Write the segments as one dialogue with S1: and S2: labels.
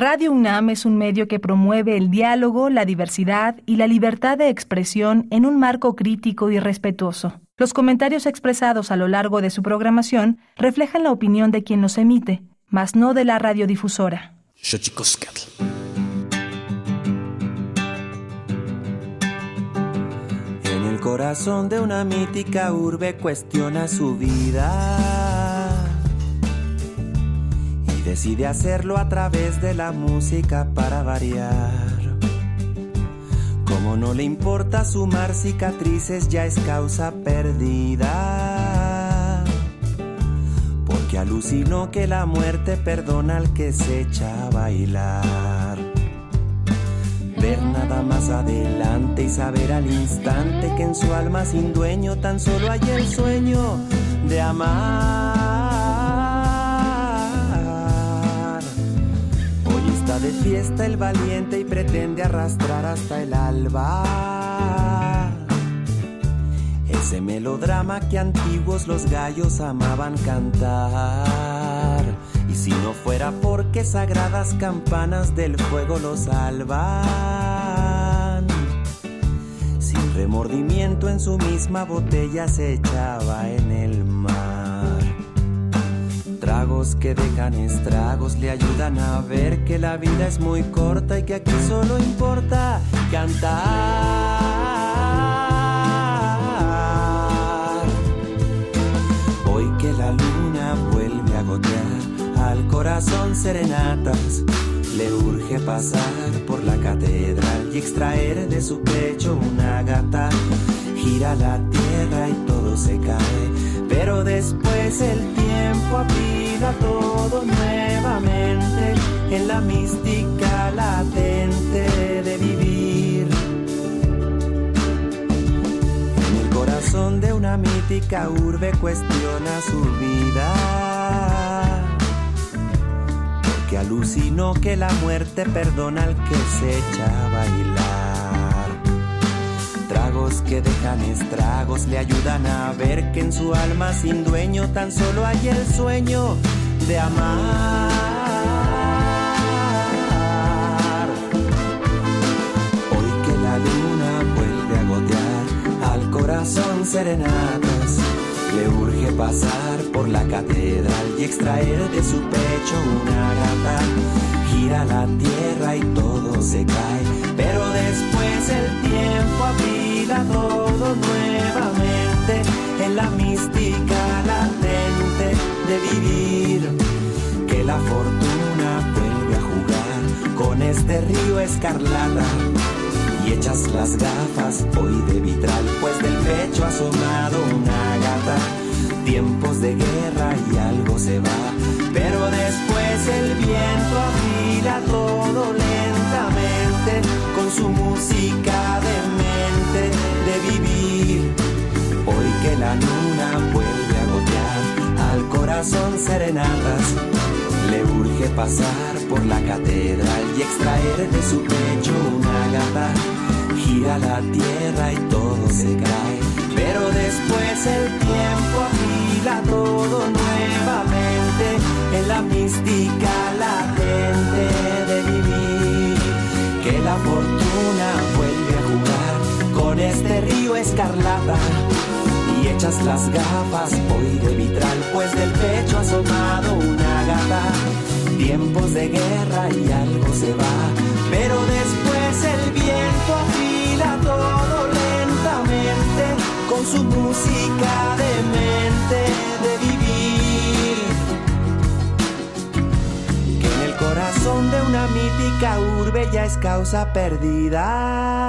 S1: Radio UNAM es un medio que promueve el diálogo, la diversidad y la libertad de expresión en un marco crítico y respetuoso. Los comentarios expresados a lo largo de su programación reflejan la opinión de quien los emite, mas no de la radiodifusora.
S2: En el corazón de una mítica urbe cuestiona su vida decide hacerlo a través de la música para variar. Como no le importa sumar cicatrices, ya es causa perdida. Porque alucinó que la muerte perdona al que se echa a bailar. Ver nada más adelante y saber al instante que en su alma sin dueño tan solo hay el sueño de amar. De fiesta el valiente y pretende arrastrar hasta el alba. Ese melodrama que antiguos los gallos amaban cantar. Y si no fuera porque sagradas campanas del fuego los salvan. Sin remordimiento en su misma botella se echaba en el mar que dejan estragos le ayudan a ver que la vida es muy corta y que aquí solo importa cantar. Hoy que la luna vuelve a gotear al corazón serenatas, le urge pasar por la catedral y extraer de su pecho una gata. Gira la tierra y todo se cae, pero después el tiempo aplica todo nuevamente en la mística latente de vivir. En el corazón de una mítica urbe cuestiona su vida. Porque alucinó que la muerte perdona al que se echa a bailar. Que dejan estragos le ayudan a ver que en su alma sin dueño tan solo hay el sueño de amar. Hoy que la luna vuelve a gotear al corazón serenatas, le urge pasar por la catedral y extraer de su pecho una gata. Gira la tierra y todo se cae, pero después el tiempo todo nuevamente en la mística latente de vivir la fortuna vuelve a jugar con este río escarlata. Y echas las gafas hoy de vitral, pues del pecho ha asomado una gata. Tiempos de guerra y algo se va, pero después el viento afila todo lentamente con su música de de vivir. Hoy que la luna vuelve a gotear al corazón serenatas le urge pasar por la catedral y extraer de su pecho una gata. Gira la tierra y todo se cae, pero después el las gafas hoy de vitral, pues del pecho asomado una gata. Tiempos de guerra y algo se va, pero después el viento afila todo lentamente con su música de mente de vivir. Que en el corazón de una mítica urbe ya es causa perdida.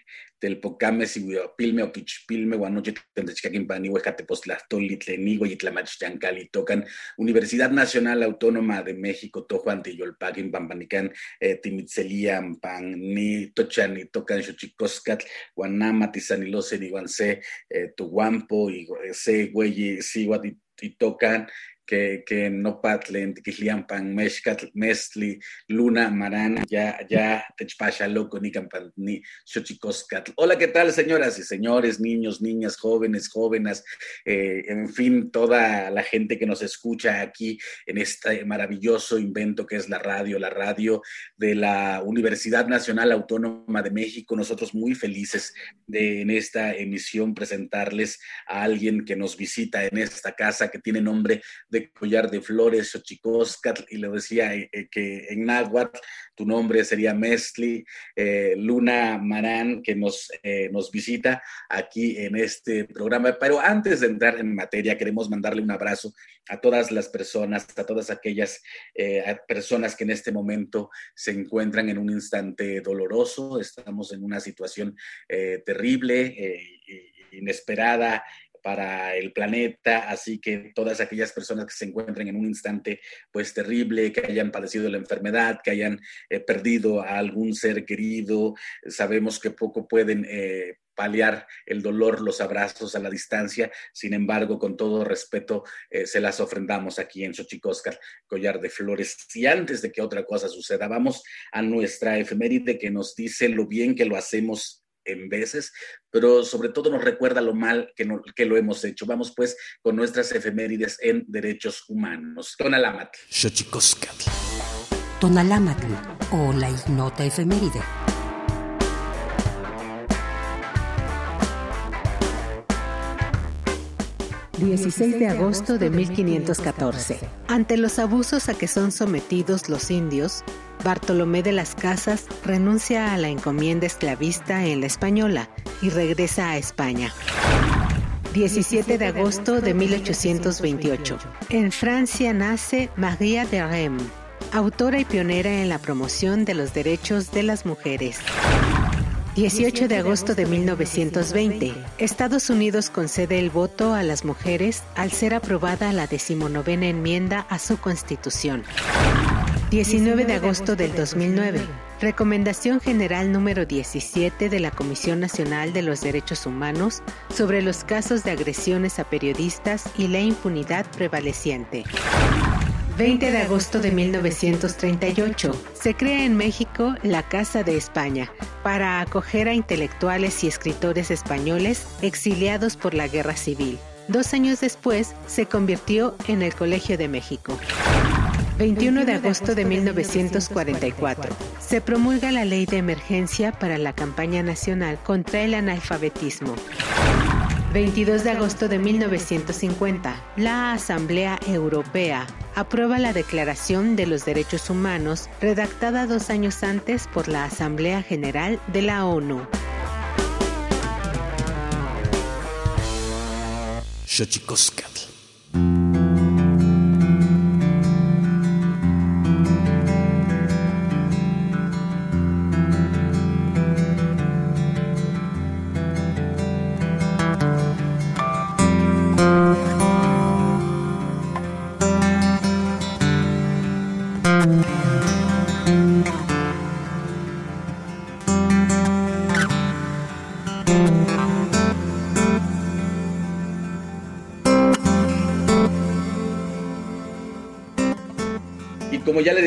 S3: Telpocame, pilme o quichpilme, guanoche, tendechcaquimpani, huejatepostlahtoli, tlenigo, y tocan Universidad Nacional Autónoma de México, Tojuan, Tiyolpaquin, Pampanican, eh, Timitzelian, Pan, ni Tochan, ni Tocan, Xochicoscatl, Guanama, Tizanilose, ni Guanse, eh, Tuguampo, y Se, Güey, Siguat, y tocan que, que Nopatlen, Tiquisliampan, Mexcatl, Mestli, Luna, Marán, ya, ya, Techpasha, Loco, Nicampan, ni Xochicoscatl. Hola, ¿qué tal, señoras y señores, niños, niñas, jóvenes, jóvenes, eh, en fin, toda la gente que nos escucha aquí en este maravilloso invento que es la radio, la radio de la Universidad Nacional Autónoma de México. Nosotros muy felices de en esta emisión presentarles a alguien que nos visita en esta casa que tiene nombre de collar de flores, Xochicoscatl, y le decía eh, eh, que en náhuatl tu nombre sería Mestli, eh, Luna Marán, que nos, nos visita aquí en este programa. Pero antes de entrar en materia, queremos mandarle un abrazo a todas las personas, a todas aquellas personas que en este momento se encuentran en un instante doloroso. Estamos en una situación terrible, inesperada, para el planeta, así que todas aquellas personas que se encuentren en un instante pues terrible, que hayan padecido la enfermedad, que hayan eh, perdido a algún ser querido, sabemos que poco pueden eh, paliar el dolor, los abrazos a la distancia. Sin embargo, con todo respeto, eh, se las ofrendamos aquí en Xochicóscar, Collar de Flores. Y antes de que otra cosa suceda, vamos a nuestra efeméride que nos dice lo bien que lo hacemos en veces, pero sobre todo nos recuerda lo mal que, que lo hemos hecho. Vamos pues con nuestras efemérides en derechos humanos. Tonalámatl.
S4: Tonalámatl o la ignota efeméride. 16 de agosto de 1514. Ante los abusos a que son sometidos los indios, Bartolomé de las Casas renuncia a la encomienda esclavista en la Española y regresa a España. 17 de agosto de 1828. En Francia nace María de Rem, autora y pionera en la promoción de los derechos de las mujeres. 18 de agosto de 1920, Estados Unidos concede el voto a las mujeres al ser aprobada la decimonovena enmienda a su constitución. 19 de agosto del 2009, Recomendación General número 17 de la Comisión Nacional de los Derechos Humanos sobre los casos de agresiones a periodistas y la impunidad prevaleciente. 20 de agosto de 1938, se crea en México la Casa de España para acoger a intelectuales y escritores españoles exiliados por la Guerra Civil. Dos años después, se convirtió en el Colegio de México. 21 de agosto de 1944. Se promulga la Ley de Emergencia para la campaña nacional contra el analfabetismo. 22 de agosto de 1950, la Asamblea Europea aprueba la Declaración de los Derechos Humanos redactada dos años antes por la Asamblea General de la ONU.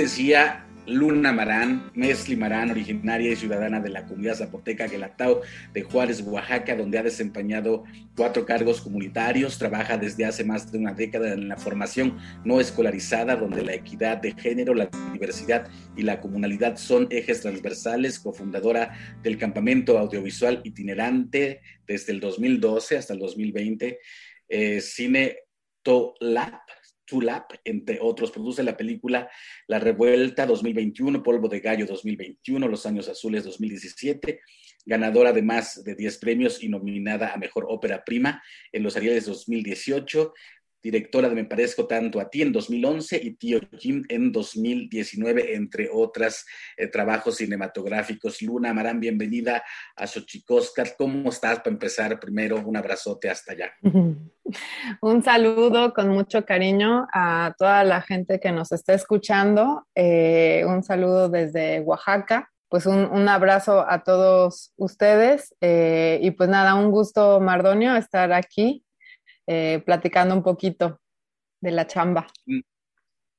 S3: Decía, Luna Marán, Mesli Marán, originaria y ciudadana de la comunidad zapoteca Gelatao de Juárez, Oaxaca, donde ha desempeñado cuatro cargos comunitarios, trabaja desde hace más de una década en la formación no escolarizada, donde la equidad de género, la diversidad y la comunalidad son ejes transversales, cofundadora del campamento audiovisual itinerante desde el 2012 hasta el 2020, eh, Cine Tolap, Tulap, entre otros. Produce la película La Revuelta 2021, Polvo de Gallo 2021, Los Años Azules 2017, ganadora de más de 10 premios y nominada a Mejor Ópera Prima en los Arieles 2018. Directora de Me Parezco Tanto a ti en 2011 y Tío Jim en 2019, entre otros eh, trabajos cinematográficos. Luna Amarán, bienvenida a Xochicóscar. ¿Cómo estás para empezar? Primero, un abrazote hasta allá.
S5: Un saludo con mucho cariño a toda la gente que nos está escuchando. Eh, un saludo desde Oaxaca pues un, abrazo a todos ustedes eh, y pues nada, un gusto, Mardonio, estar aquí eh, platicando un poquito de la chamba. Mm.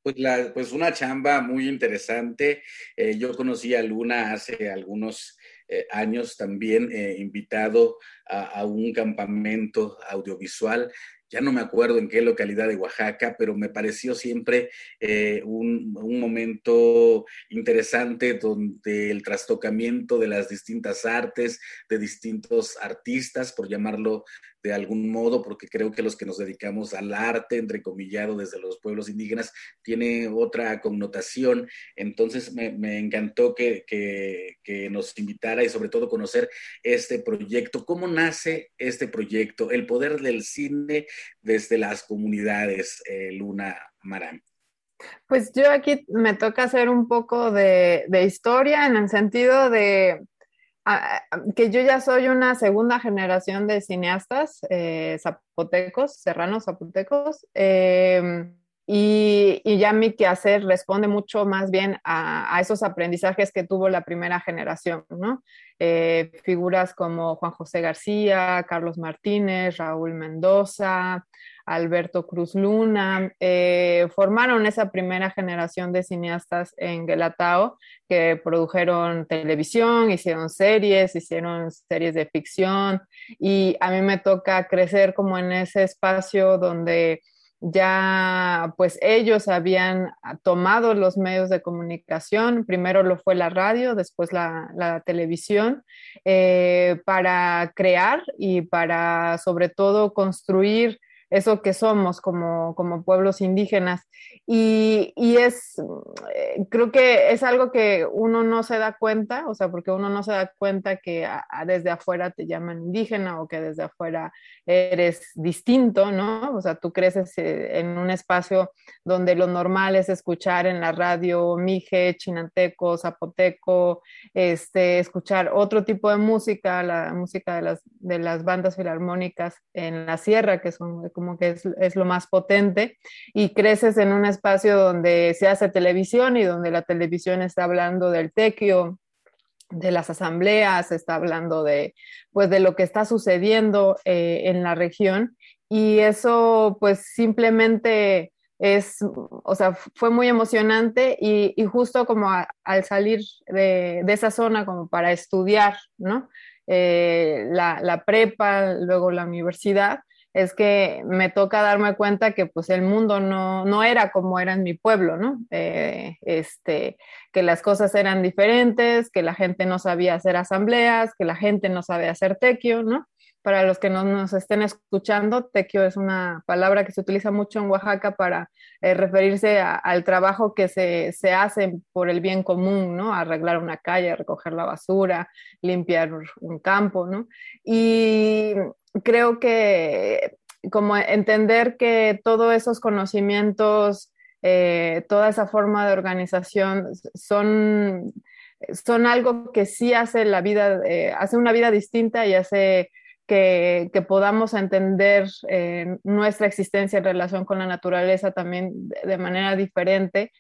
S3: Pues, pues una chamba muy interesante. Eh, yo conocí a Luna hace algunos años también, invitado a, un campamento audiovisual ya no me acuerdo en qué localidad de Oaxaca, pero me pareció siempre eh, un, momento interesante donde el trastocamiento de las distintas artes, de distintos artistas, por llamarlo de algún modo, porque creo que los que nos dedicamos al arte, entrecomillado desde los pueblos indígenas, tiene otra connotación. Entonces me, encantó que, que, nos invitara y sobre todo conocer este proyecto. ¿Cómo nace este proyecto? El poder del cine desde las comunidades, eh, Luna Marán.
S5: Pues yo aquí me toca hacer un poco de, de historia en el sentido de que yo ya soy una segunda generación de cineastas eh, zapotecos, serranos zapotecos, em, y, ya mi quehacer responde mucho más bien a, esos aprendizajes que tuvo la primera generación, ¿no? Eh, figuras como Juan José García, Carlos Martínez, Raúl Mendoza, Alberto Cruz Luna, eh, formaron esa primera generación de cineastas en Guelatao que produjeron televisión, hicieron series, hicieron series de ficción y a mí me toca crecer como en ese espacio donde ya pues ellos habían tomado los medios de comunicación, primero lo fue la radio, después la, televisión, eh, para crear y para sobre todo construir eso que somos como, como pueblos indígenas. Y, y, es, eh, creo que es algo que uno no se da cuenta, o sea, porque uno no se da cuenta que desde afuera te llaman indígena o que desde afuera eres distinto, ¿no? O sea, tú creces eh, en un espacio donde lo normal es escuchar en la radio mije, chinanteco, zapoteco, este, escuchar otro tipo de música, la música de las, de las bandas filarmónicas en la sierra, que son como que es, lo más potente, y creces en un espacio donde se hace televisión y donde la televisión está hablando del tequio, de las asambleas, está hablando de, pues, de lo que está sucediendo eh, en la región, y eso pues simplemente es, o sea, fue muy emocionante y, justo como al salir de, esa zona como para estudiar, ¿no? Eh, la, la, prepa, luego la universidad, es que me toca darme cuenta que pues el mundo no, no era como era en mi pueblo, ¿no? Eh, este, que las cosas eran diferentes, que la gente no sabía hacer asambleas, que la gente no sabía hacer tequio, ¿no? Para los que no nos estén escuchando, tequio es una palabra que se utiliza mucho en Oaxaca para eh, referirse al trabajo que se, se, hace por el bien común, ¿no? Arreglar una calle, recoger la basura, limpiar un campo, ¿no? Y creo que como entender que todos esos conocimientos, eh, toda esa forma de organización son, son algo que sí hace la vida, eh, hace una vida distinta y hace que, podamos entender eh, nuestra existencia en relación con la naturaleza también de, manera diferente.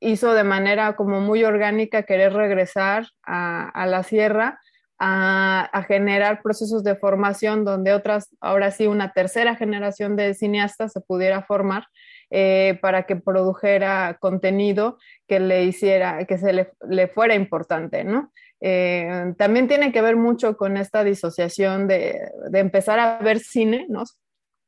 S5: hizo de manera como muy orgánica querer regresar a la sierra a, generar procesos de formación donde otras, ahora sí, una tercera generación de cineastas se pudiera formar eh, para que produjera contenido que le hiciera, que se le, fuera importante, ¿no? Eh, también tiene que ver mucho con esta disociación de, de empezar a ver cine, ¿no?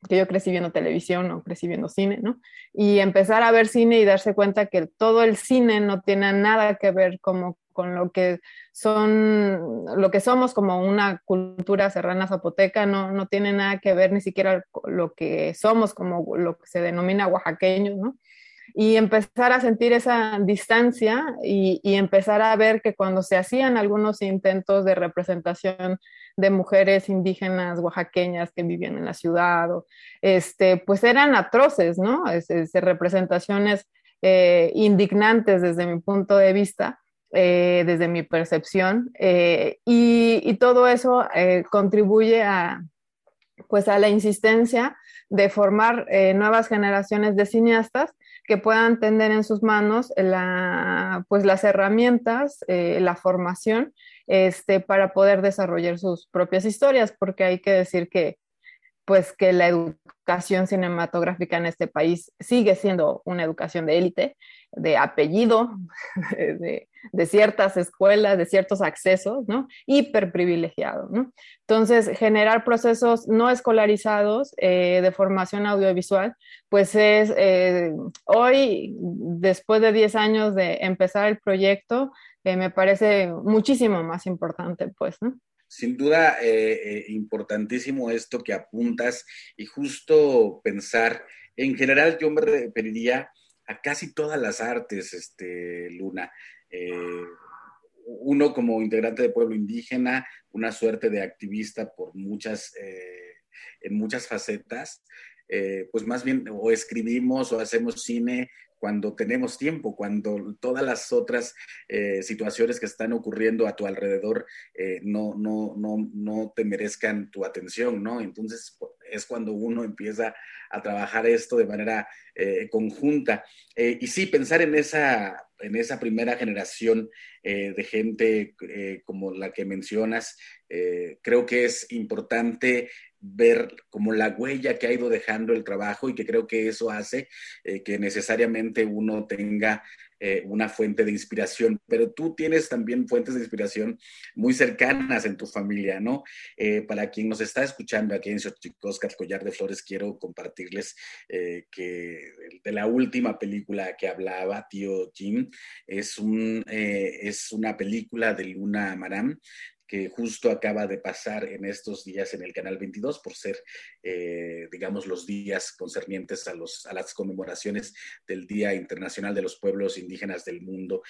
S5: que yo crecí viendo televisión o crecí viendo cine, ¿no? Y empezar a ver cine y darse cuenta que todo el cine no tiene nada que ver como con lo que son, lo que somos como una cultura serrana zapoteca, no, no tiene nada que ver ni siquiera lo que somos como lo que se denomina oaxaqueños, ¿no? Y empezar a sentir esa distancia y, empezar a ver que cuando se hacían algunos intentos de representación de mujeres indígenas oaxaqueñas que vivían en la ciudad, este, pues eran atroces, ¿no? Es, representaciones eh, indignantes desde mi punto de vista. Eh, desde mi percepción, eh, y, todo eso contribuye a, pues a la insistencia de formar eh, nuevas generaciones de cineastas que puedan tener en sus manos la, pues las herramientas, eh, la formación este, para poder desarrollar sus propias historias, porque hay que decir que pues que la educación cinematográfica en este país sigue siendo una educación de élite, de apellido, de, de ciertas escuelas, de ciertos accesos, ¿no? Hiper privilegiados, ¿no? Entonces, generar procesos no escolarizados eh, de formación audiovisual, pues es eh, hoy, después de 10 años de empezar el proyecto, eh, me parece muchísimo más importante, pues, ¿no?
S3: Sin duda, importantísimo esto que apuntas y justo pensar, en general yo me referiría a casi todas las artes, este, Luna. Eh, uno como integrante de pueblo indígena, una suerte de activista por muchas, eh, en muchas facetas, eh, pues más bien o escribimos o hacemos cine cuando tenemos tiempo, cuando todas las otras situaciones que están ocurriendo a tu alrededor no, no, no, no te merezcan tu atención, ¿no? Entonces es cuando uno empieza a trabajar esto de manera conjunta. y sí, pensar en esa en esa primera generación eh, de gente eh, como la que mencionas, eh, creo que es importante ver como la huella que ha ido dejando el trabajo y que creo que eso hace que necesariamente uno tenga eh, una fuente de inspiración, pero tú tienes también fuentes de inspiración muy cercanas en tu familia, ¿no? Eh, para quien nos está escuchando aquí en Xochicosca, Collar de Flores, quiero compartirles eh, que de la última película que hablaba, Tío Jim, es, un, es una película de Luna Maram, que justo acaba de pasar en estos días en el Canal 22 por ser, eh, digamos, los días concernientes a, los, a las conmemoraciones del Día Internacional de los Pueblos Indígenas del Mundo.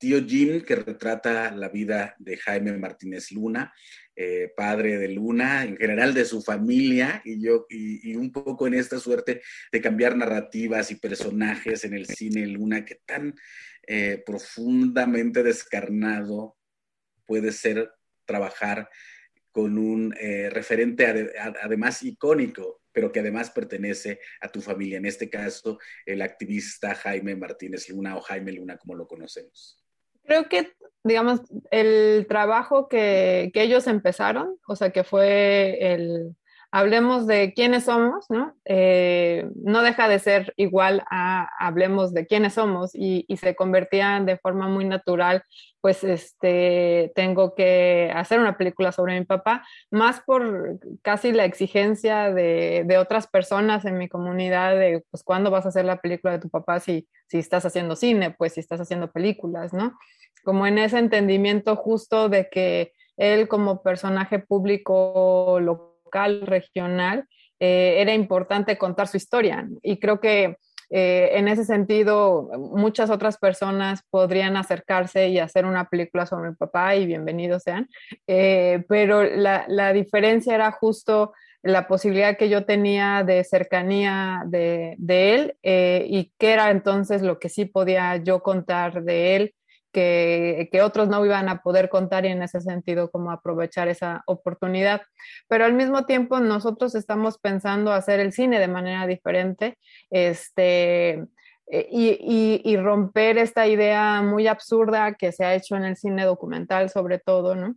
S3: Tío Jim, que retrata la vida de Jaime Martínez Luna, eh, padre de Luna, en general de su familia, y yo, y, un poco en esta suerte de cambiar narrativas y personajes en el cine Luna, que tan eh, profundamente descarnado puede ser trabajar con un eh, referente además icónico, pero que además pertenece a tu familia, en este caso el activista Jaime Martínez Luna o Jaime Luna como lo conocemos.
S5: Creo que, digamos, el trabajo que, que ellos empezaron, o sea, que fue el, hablemos de quiénes somos, ¿no? Eh, no deja de ser igual a hablemos de quiénes somos y, se convertían de forma muy natural, pues este, tengo que hacer una película sobre mi papá, más por casi la exigencia de, de otras personas en mi comunidad de, pues, ¿cuándo vas a hacer la película de tu papá si, si estás haciendo cine, pues si estás haciendo películas, ¿no? Como en ese entendimiento justo de que él como personaje público lo local, regional, eh, era importante contar su historia. Y creo que eh, en ese sentido, muchas otras personas podrían acercarse y hacer una película sobre mi papá y bienvenidos sean, eh, pero la, la, diferencia era justo la posibilidad que yo tenía de cercanía de, de él y qué era entonces lo que sí podía yo contar de él que, otros no iban a poder contar y en ese sentido como aprovechar esa oportunidad. Pero al mismo tiempo nosotros estamos pensando hacer el cine de manera diferente este, eh, y, y, romper esta idea muy absurda que se ha hecho en el cine documental sobre todo, ¿no?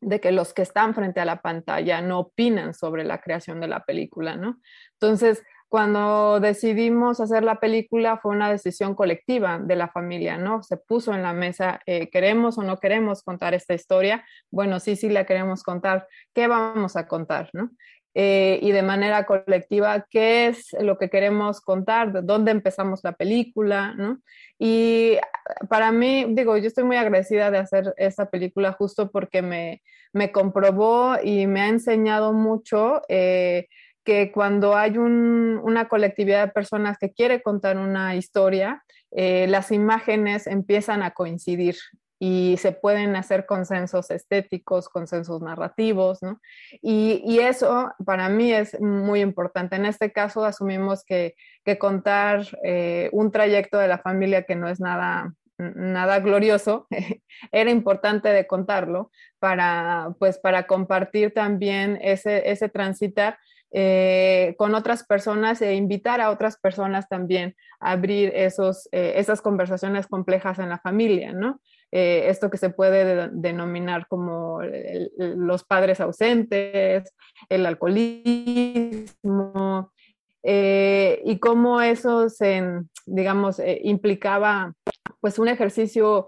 S5: de que los que están frente a la pantalla no opinan sobre la creación de la película, ¿no? Entonces, cuando decidimos hacer la película fue una decisión colectiva de la familia, ¿no? Se puso en la mesa, eh, ¿queremos o no queremos contar esta historia? Bueno, sí, sí la queremos contar. ¿Qué vamos a contar, no? Eh, y de manera colectiva, ¿qué es lo que queremos contar? ¿Dónde empezamos la película? ¿no? Y para mí, digo, yo estoy muy agradecida de hacer esta película justo porque me, me comprobó y me ha enseñado mucho. Eh, que cuando hay una colectividad de personas que quiere contar una historia, eh, las imágenes empiezan a coincidir y se pueden hacer consensos estéticos, consensos narrativos, ¿no? Y, eso para mí es muy importante. En este caso asumimos que, contar eh, un trayecto de la familia que no es nada nada glorioso, era importante de contarlo para, pues, para compartir también ese, ese transitar eh, con otras personas e invitar a otras personas también a abrir esos, eh, esas conversaciones complejas en la familia, ¿no? Eh, esto que se puede denominar como los padres ausentes, el alcoholismo, y cómo eso se, digamos, implicaba pues un ejercicio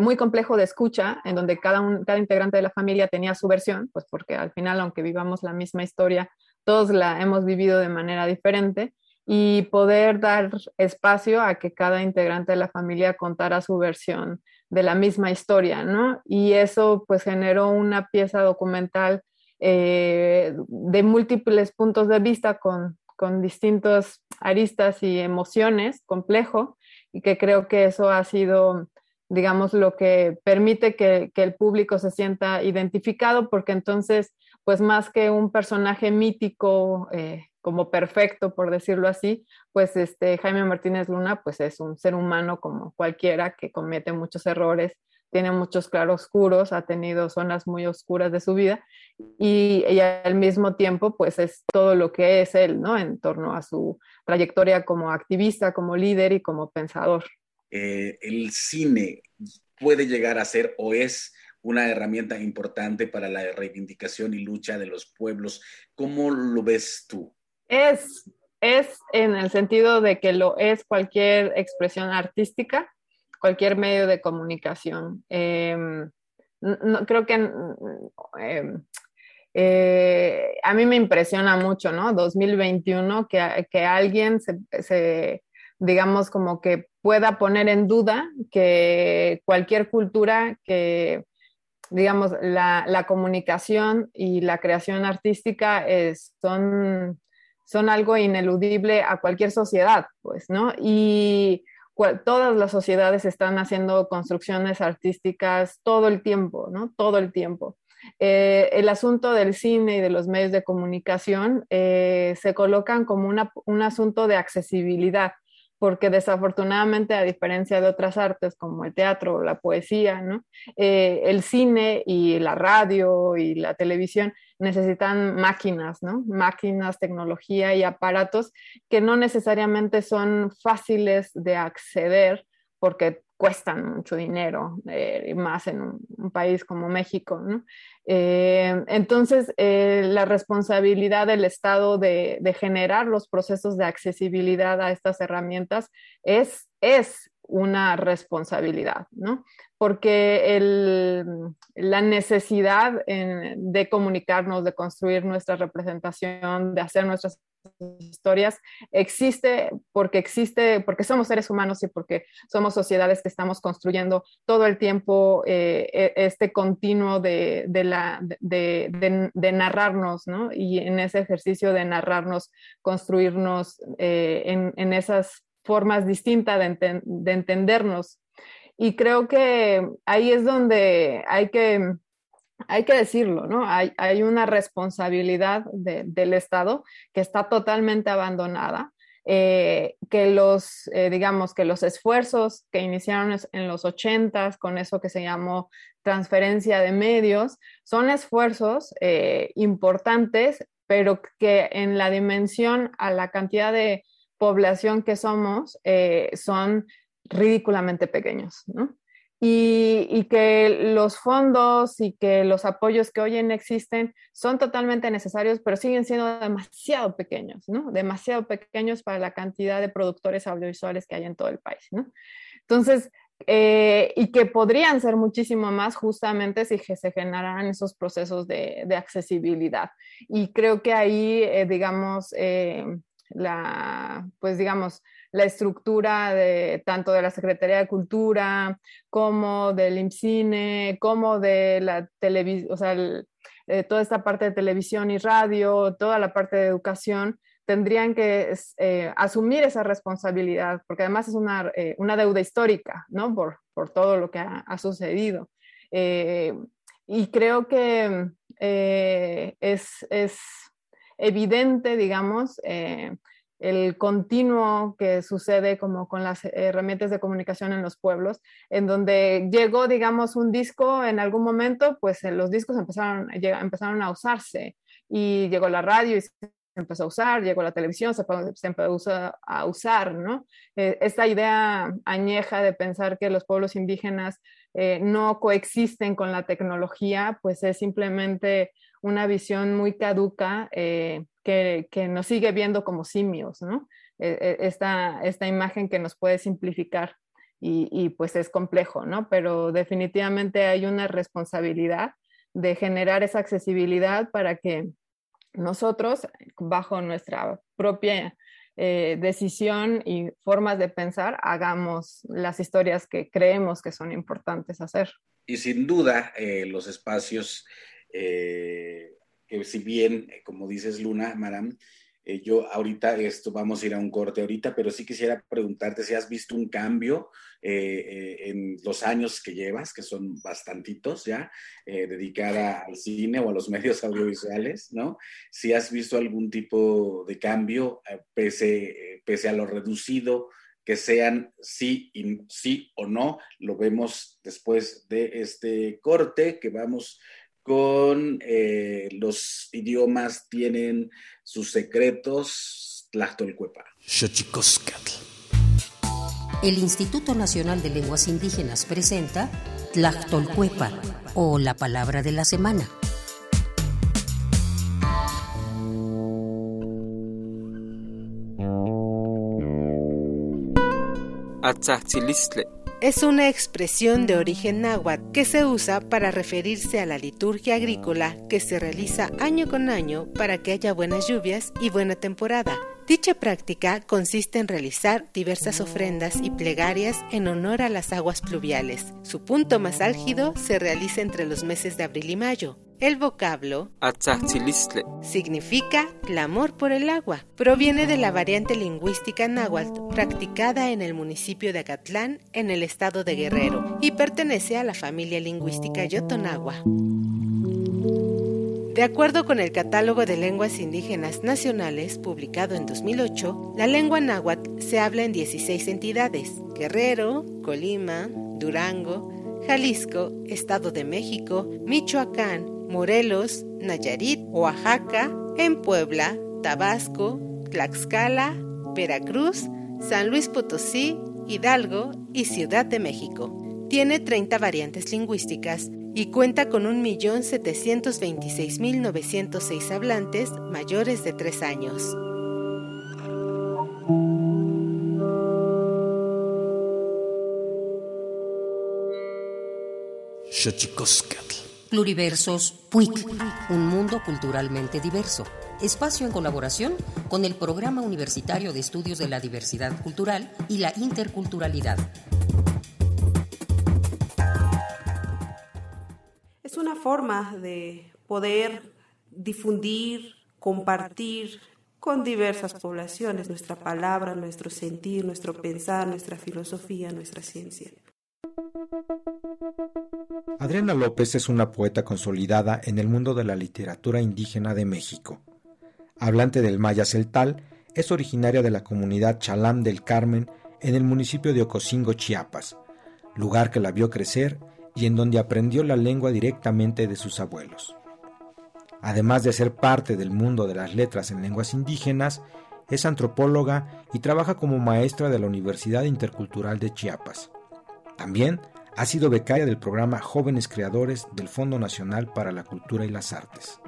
S5: muy complejo de escucha, en donde cada, un, cada integrante de la familia tenía su versión, pues porque al final, aunque vivamos la misma historia, todos la hemos vivido de manera diferente y poder dar espacio a que cada integrante de la familia contara su versión de la misma historia, ¿no? Y eso pues generó una pieza documental eh, de múltiples puntos de vista con, con distintos aristas y emociones, complejo, y que creo que eso ha sido, digamos, lo que permite que, que el público se sienta identificado, porque entonces pues más que un personaje mítico eh, como perfecto, por decirlo así, pues este Jaime Martínez Luna pues es un ser humano como cualquiera que comete muchos errores, tiene muchos claroscuros, ha tenido zonas muy oscuras de su vida y, al mismo tiempo pues es todo lo que es él, ¿no? En torno a su trayectoria como activista, como líder y como pensador.
S3: Eh, el cine puede llegar a ser o es una herramienta importante para la reivindicación y lucha de los pueblos. ¿Cómo lo ves tú?
S5: Es, es en el sentido de que lo es cualquier expresión artística, cualquier medio de comunicación. Em, no, creo que em, eh, a mí me impresiona mucho, ¿no? 2021, que, que alguien se, se, digamos, como que pueda poner en duda que cualquier cultura que digamos, la, comunicación y la creación artística son, son algo ineludible a cualquier sociedad, pues, ¿no? Y todas las sociedades están haciendo construcciones artísticas todo el tiempo, ¿no? Todo el tiempo. Eh, el asunto del cine y de los medios de comunicación eh, se colocan como un asunto de accesibilidad porque desafortunadamente, a diferencia de otras artes como el teatro la poesía, ¿no? Eh, el cine y la radio y la televisión necesitan máquinas, ¿no? máquinas, tecnología y aparatos que no necesariamente son fáciles de acceder porque cuestan mucho dinero, eh, más en un, país como México. ¿no? Eh, entonces, eh, la responsabilidad del Estado de, generar los procesos de accesibilidad a estas herramientas es, es una responsabilidad, ¿no? Porque la necesidad de comunicarnos, de construir nuestra representación, de hacer nuestras historias existe porque existe, porque somos seres humanos y porque somos sociedades que estamos construyendo todo el tiempo eh, e, este continuo de, narrarnos, ¿no? Y en ese ejercicio de narrarnos, construirnos eh, en, esas formas distintas de, entendernos. Y creo que ahí es donde hay que hay que decirlo, ¿no? Hay, una responsabilidad del Estado que está totalmente abandonada, eh, que los, eh, digamos, que los esfuerzos que iniciaron en los ochentas con eso que se llamó transferencia de medios, son esfuerzos eh, importantes, pero que en la dimensión a la cantidad de población que somos, son ridículamente pequeños, ¿no? y, que los fondos y que los apoyos que hoy en existen son totalmente necesarios, pero siguen siendo demasiado pequeños, ¿no? Demasiado pequeños para la cantidad de productores audiovisuales que hay en todo el país, ¿no? Entonces, eh, y que podrían ser muchísimo más justamente si se generaran esos procesos de, accesibilidad. Y creo que ahí, eh, digamos, eh, la, pues digamos, la estructura de tanto de la Secretaría de Cultura como del IMCINE, como de la televisión, o sea, eh, toda esta parte de televisión y radio, toda la parte de educación, tendrían que eh, asumir esa responsabilidad, porque además es una, eh, una deuda histórica, ¿no? Por, por, todo lo que ha, sucedido. y creo que es, es, evidente, digamos, el continuo que sucede como con las herramientas de comunicación en los pueblos, en donde llegó, digamos, un disco en algún momento, pues eh, los discos empezaron, empezaron a usarse y llegó la radio y se empezó a usar, llegó la televisión, se, empezó a usar, ¿no? Eh, esta idea añeja de pensar que los pueblos indígenas eh, no coexisten con la tecnología, pues es simplemente una visión muy caduca que, nos sigue viendo como simios, ¿no? E, e, esta, esta imagen que nos puede simplificar y, pues es complejo, ¿no? Pero definitivamente hay una responsabilidad de generar esa accesibilidad para que nosotros, bajo nuestra propia eh, decisión y formas de pensar, hagamos las historias que creemos que son importantes hacer.
S3: Y sin duda, eh, los espacios eh, que si bien, eh, como dices Luna, Maram, eh, yo ahorita, esto vamos a ir a un corte ahorita, pero sí quisiera preguntarte si has visto un cambio eh, en los años que llevas, que son bastantitos ya, dedicada al cine o a los medios audiovisuales, ¿no? Si has visto algún tipo de cambio, pese, pese a lo reducido que sean sí, y, sí o no, lo vemos después de este corte que vamos con eh, los idiomas tienen sus secretos, Tlachtolcuepa.
S6: El Instituto Nacional de Lenguas Indígenas presenta Tlachtolcuepa o la palabra de la semana.
S4: Es una expresión de origen náhuatl que se usa para referirse a la liturgia agrícola que se realiza año con año para que haya buenas lluvias y buena temporada. Dicha práctica consiste en realizar diversas ofrendas y plegarias en honor a las aguas pluviales. Su punto más álgido se realiza entre los meses de abril y mayo. El vocablo significa clamor por el agua. Proviene de la variante lingüística náhuatl practicada en el municipio de Acatlán, en el estado de Guerrero, y pertenece a la familia lingüística yotonagua. De acuerdo con el Catálogo de Lenguas Indígenas Nacionales, publicado en 2008, la lengua náhuatl se habla en 16 entidades: Guerrero, Colima, Durango, Jalisco, Estado de México, Michoacán, Morelos, Nayarit, Oaxaca, en Puebla, Tabasco, Tlaxcala, Veracruz, San Luis Potosí, Hidalgo y Ciudad de México. Tiene 30 variantes lingüísticas y cuenta con 1.726.906 hablantes mayores de 3 años.
S6: Pluriversos PUIC, un mundo culturalmente diverso. Espacio en colaboración con el Programa Universitario de Estudios de la Diversidad Cultural y la Interculturalidad.
S7: Una forma de poder difundir, compartir con diversas poblaciones nuestra palabra, nuestro sentir, nuestro pensar, nuestra filosofía, nuestra ciencia.
S8: Adriana López es una poeta consolidada en el mundo de la literatura indígena de México. Hablante del maya celtal, es originaria de la comunidad Chalam del Carmen en el municipio de Ocosingo, Chiapas, lugar que la vio crecer y en donde aprendió la lengua directamente de sus abuelos. Además de ser parte del mundo de las letras en lenguas indígenas, es antropóloga y trabaja como maestra de la Universidad Intercultural de Chiapas. También ha sido becaria del programa Jóvenes Creadores del Fondo Nacional para la Cultura y las Artes.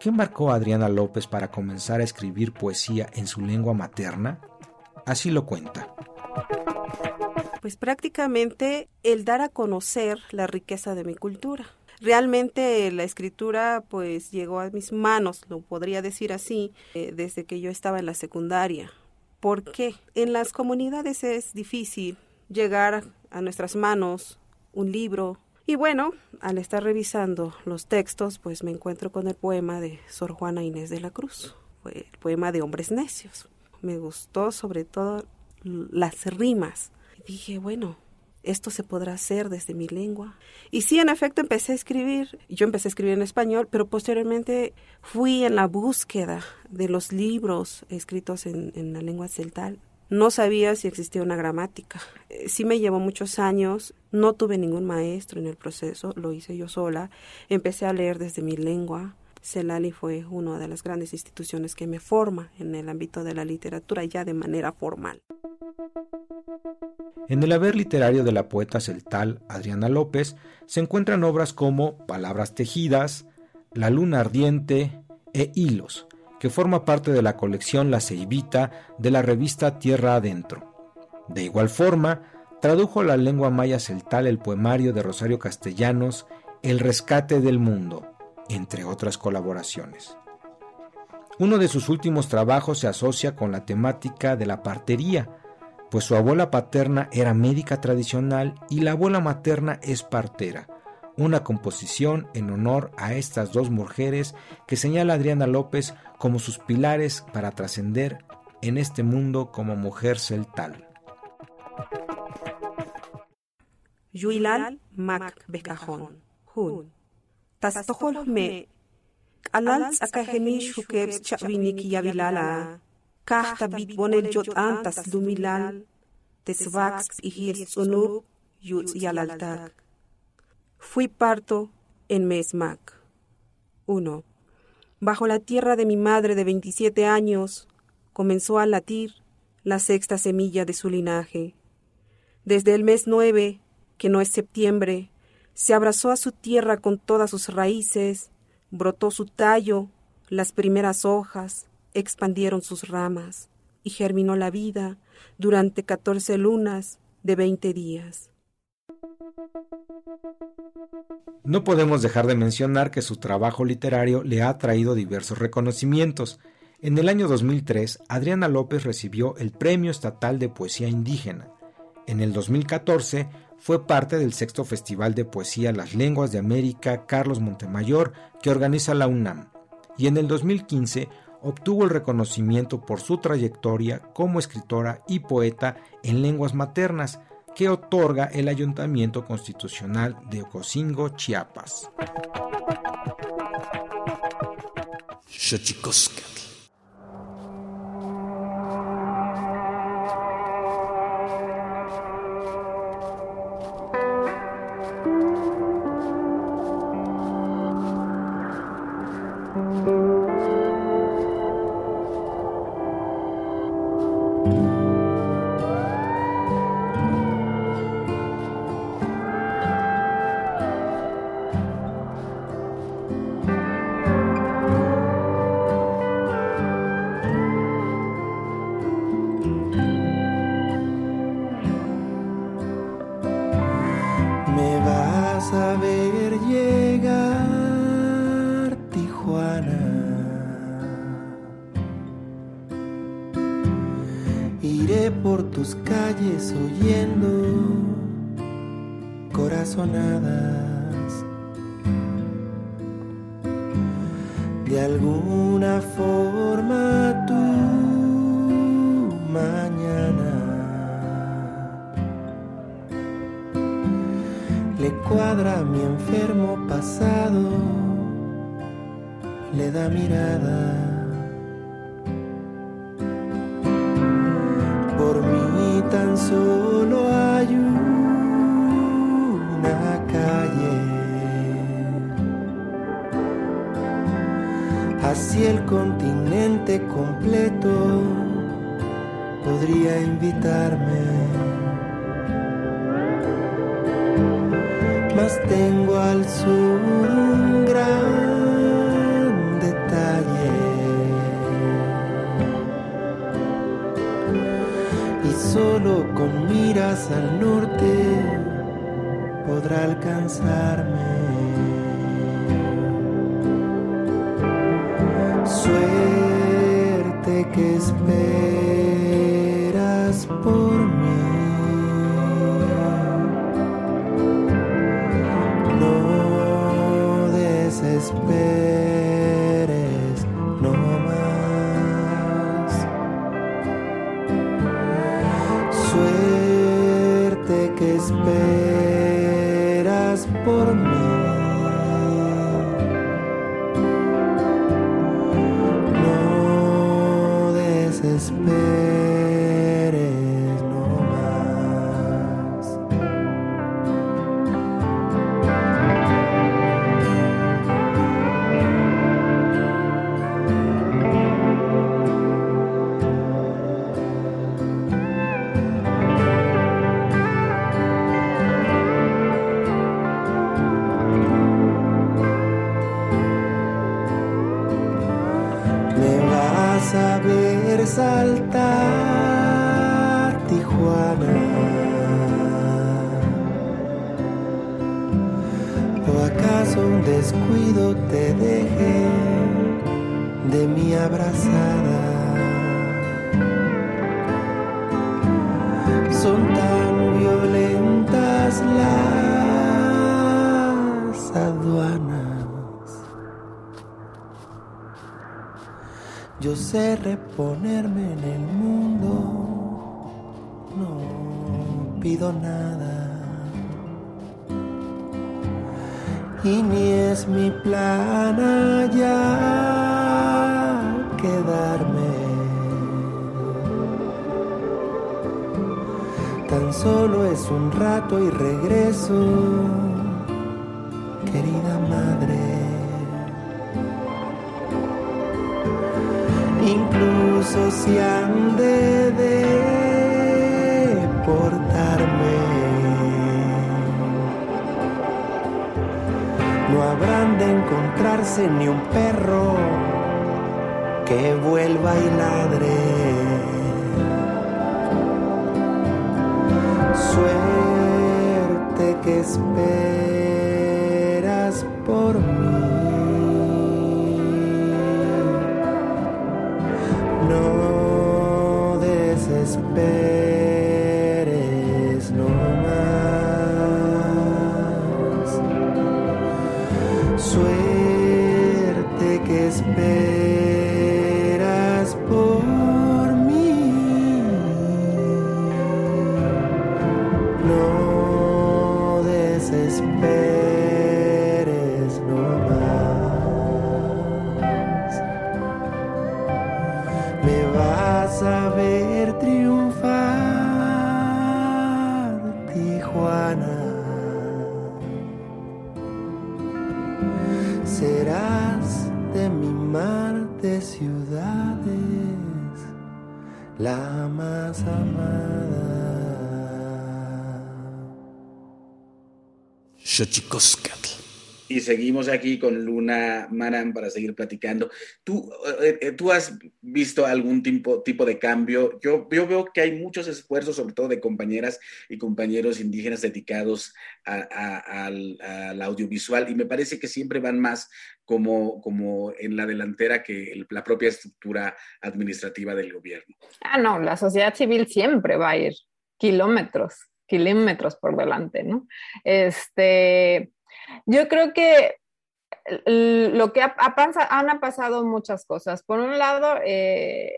S8: ¿Qué marcó a Adriana López para comenzar a escribir poesía en su lengua materna? Así lo cuenta.
S7: Pues prácticamente el dar a conocer la riqueza de mi cultura. Realmente la escritura pues llegó a mis manos, lo podría decir así, eh, desde que yo estaba en la secundaria. ¿Por qué? En las comunidades es difícil llegar a nuestras manos un libro Y bueno, al estar revisando los textos, pues me encuentro con el poema de Sor Juana Inés de la Cruz, el poema de Hombres Necios. Me gustó sobre todo las rimas. Dije, bueno, esto se podrá hacer desde mi lengua. Y sí, en efecto, empecé a escribir. Yo empecé a escribir en español, pero posteriormente fui en la búsqueda de los libros escritos en, la lengua celtal no sabía si existía una gramática. Eh, sí me llevó muchos años, no tuve ningún maestro en el proceso, lo hice yo sola. Empecé a leer desde mi lengua. Celali fue una de las grandes instituciones que me forma en el ámbito de la literatura ya de manera formal.
S8: En el haber literario de la poeta celtal Adriana López se encuentran obras como Palabras tejidas, La luna ardiente e Hilos, que forma parte de la colección La Ceibita de la revista Tierra Adentro. De igual forma, tradujo a la lengua maya celtal el poemario de Rosario Castellanos El rescate del mundo, entre otras colaboraciones. Uno de sus últimos trabajos se asocia con la temática de la partería, pues su abuela paterna era médica tradicional y la abuela materna es partera, una composición en honor a estas dos mujeres que señala Adriana López como sus pilares para trascender en este mundo como mujer celtal.
S7: Yuilal Mac Bekajón, Hun. Me. Alal. Kahta bit bonel jot antas lumilal. Tesvax y hirtsunub yut yalaltak. Fui parto en Mesmac. 1. Bajo la tierra de mi madre de 27 años comenzó a latir la sexta semilla de su linaje. Desde el mes 9, que no es septiembre, se abrazó a su tierra con todas sus raíces, brotó su tallo, las primeras hojas, expandieron sus ramas, y germinó la vida durante catorce lunas de veinte días.
S8: No podemos dejar de mencionar que su trabajo literario le ha traído diversos reconocimientos. En el año 2003, Adriana López recibió el Premio Estatal de Poesía Indígena. En el 2014, fue parte del sexto Festival de Poesía Las Lenguas de América Carlos Montemayor que organiza la UNAM. Y en el 2015 obtuvo el reconocimiento por su trayectoria como escritora y poeta en lenguas maternas, que otorga el Ayuntamiento Constitucional de Ocosingo, Chiapas.
S2: Suerte personales. Que esperas por mí. No habrán de encontrarse ni un perro que vuelva y ladre. Suerte que esperas por mí.
S3: Y seguimos aquí con Luna Maran para seguir platicando. ¿Tú, eh, eh, tú has visto algún tipo, tipo de cambio? Yo, yo veo que hay muchos esfuerzos, sobre todo de compañeras y compañeros indígenas dedicados al, audiovisual, y me parece que siempre van más como, como en la delantera que la propia estructura administrativa del gobierno.
S5: Ah, no, la sociedad civil siempre va a ir kilómetros, kilómetros por delante, ¿no? Este yo creo que lo que ha, han pasado muchas cosas. Por un lado, eh,